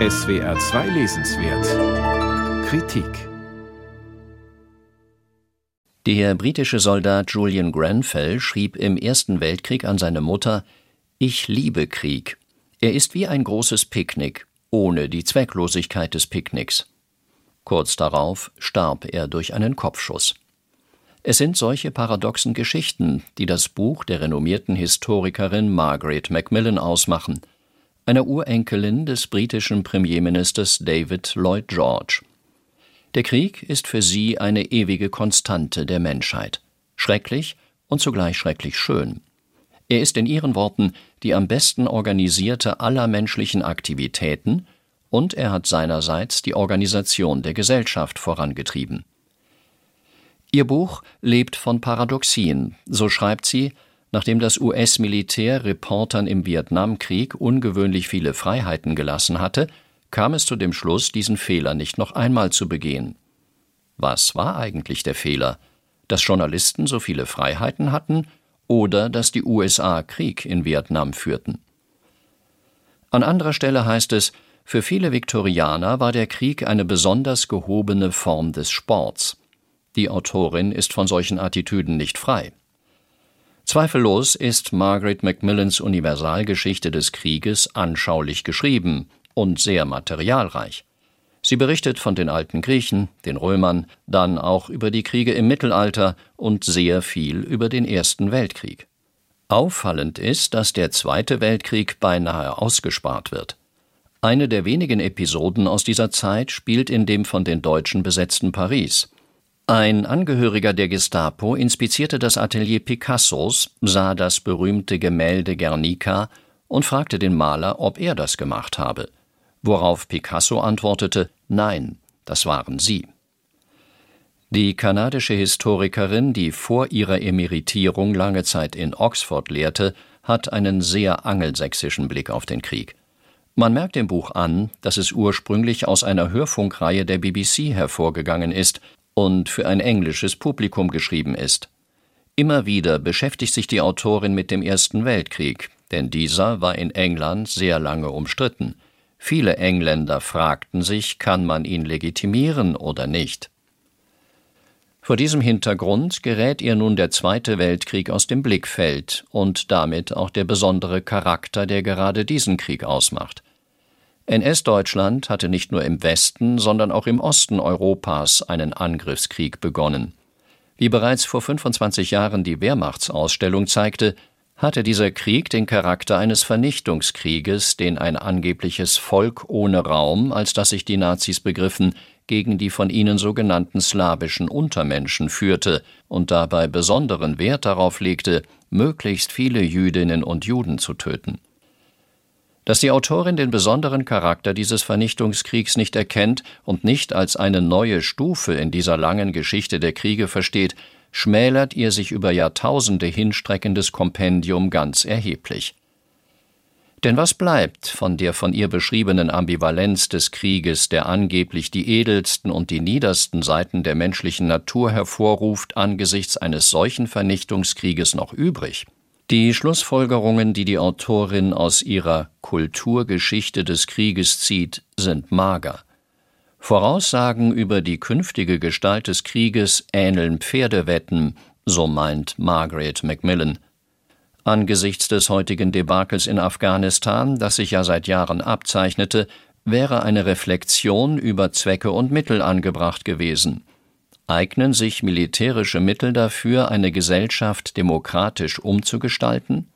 SWR 2 Lesenswert Kritik Der britische Soldat Julian Grenfell schrieb im Ersten Weltkrieg an seine Mutter Ich liebe Krieg. Er ist wie ein großes Picknick, ohne die Zwecklosigkeit des Picknicks. Kurz darauf starb er durch einen Kopfschuss. Es sind solche paradoxen Geschichten, die das Buch der renommierten Historikerin Margaret Macmillan ausmachen, einer Urenkelin des britischen Premierministers David Lloyd George. Der Krieg ist für sie eine ewige Konstante der Menschheit, schrecklich und zugleich schrecklich schön. Er ist in ihren Worten die am besten organisierte aller menschlichen Aktivitäten und er hat seinerseits die Organisation der Gesellschaft vorangetrieben. Ihr Buch lebt von Paradoxien, so schreibt sie, nachdem das US-Militär Reportern im Vietnamkrieg ungewöhnlich viele Freiheiten gelassen hatte, kam es zu dem Schluss, diesen Fehler nicht noch einmal zu begehen. Was war eigentlich der Fehler? Dass Journalisten so viele Freiheiten hatten oder dass die USA Krieg in Vietnam führten? An anderer Stelle heißt es, für viele Viktorianer war der Krieg eine besonders gehobene Form des Sports. Die Autorin ist von solchen Attitüden nicht frei. Zweifellos ist Margaret Macmillans Universalgeschichte des Krieges anschaulich geschrieben und sehr materialreich. Sie berichtet von den alten Griechen, den Römern, dann auch über die Kriege im Mittelalter und sehr viel über den Ersten Weltkrieg. Auffallend ist, dass der Zweite Weltkrieg beinahe ausgespart wird. Eine der wenigen Episoden aus dieser Zeit spielt in dem von den Deutschen besetzten Paris. Ein Angehöriger der Gestapo inspizierte das Atelier Picassos, sah das berühmte Gemälde Guernica und fragte den Maler, ob er das gemacht habe, worauf Picasso antwortete Nein, das waren Sie. Die kanadische Historikerin, die vor ihrer Emeritierung lange Zeit in Oxford lehrte, hat einen sehr angelsächsischen Blick auf den Krieg. Man merkt dem Buch an, dass es ursprünglich aus einer Hörfunkreihe der BBC hervorgegangen ist und für ein englisches Publikum geschrieben ist. Immer wieder beschäftigt sich die Autorin mit dem Ersten Weltkrieg, denn dieser war in England sehr lange umstritten. Viele Engländer fragten sich, kann man ihn legitimieren oder nicht. Vor diesem Hintergrund gerät ihr nun der Zweite Weltkrieg aus dem Blickfeld und damit auch der besondere Charakter, der gerade diesen Krieg ausmacht. NS-Deutschland hatte nicht nur im Westen, sondern auch im Osten Europas einen Angriffskrieg begonnen. Wie bereits vor 25 Jahren die Wehrmachtsausstellung zeigte, hatte dieser Krieg den Charakter eines Vernichtungskrieges, den ein angebliches Volk ohne Raum, als das sich die Nazis begriffen, gegen die von ihnen sogenannten slawischen Untermenschen führte und dabei besonderen Wert darauf legte, möglichst viele Jüdinnen und Juden zu töten. Dass die Autorin den besonderen Charakter dieses Vernichtungskriegs nicht erkennt und nicht als eine neue Stufe in dieser langen Geschichte der Kriege versteht, schmälert ihr sich über Jahrtausende hinstreckendes Kompendium ganz erheblich. Denn was bleibt von der von ihr beschriebenen Ambivalenz des Krieges, der angeblich die edelsten und die niedersten Seiten der menschlichen Natur hervorruft, angesichts eines solchen Vernichtungskrieges noch übrig? Die Schlussfolgerungen, die die Autorin aus ihrer Kulturgeschichte des Krieges zieht, sind mager. Voraussagen über die künftige Gestalt des Krieges ähneln Pferdewetten, so meint Margaret Macmillan. Angesichts des heutigen Debakels in Afghanistan, das sich ja seit Jahren abzeichnete, wäre eine Reflexion über Zwecke und Mittel angebracht gewesen. Eignen sich militärische Mittel dafür, eine Gesellschaft demokratisch umzugestalten?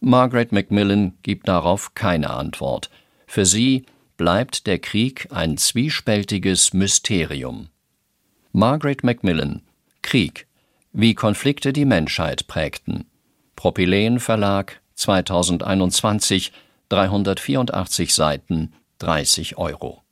Margaret Macmillan gibt darauf keine Antwort. Für sie bleibt der Krieg ein zwiespältiges Mysterium. Margaret Macmillan Krieg wie Konflikte die Menschheit prägten. Propyläen Verlag 2021 384 Seiten 30 Euro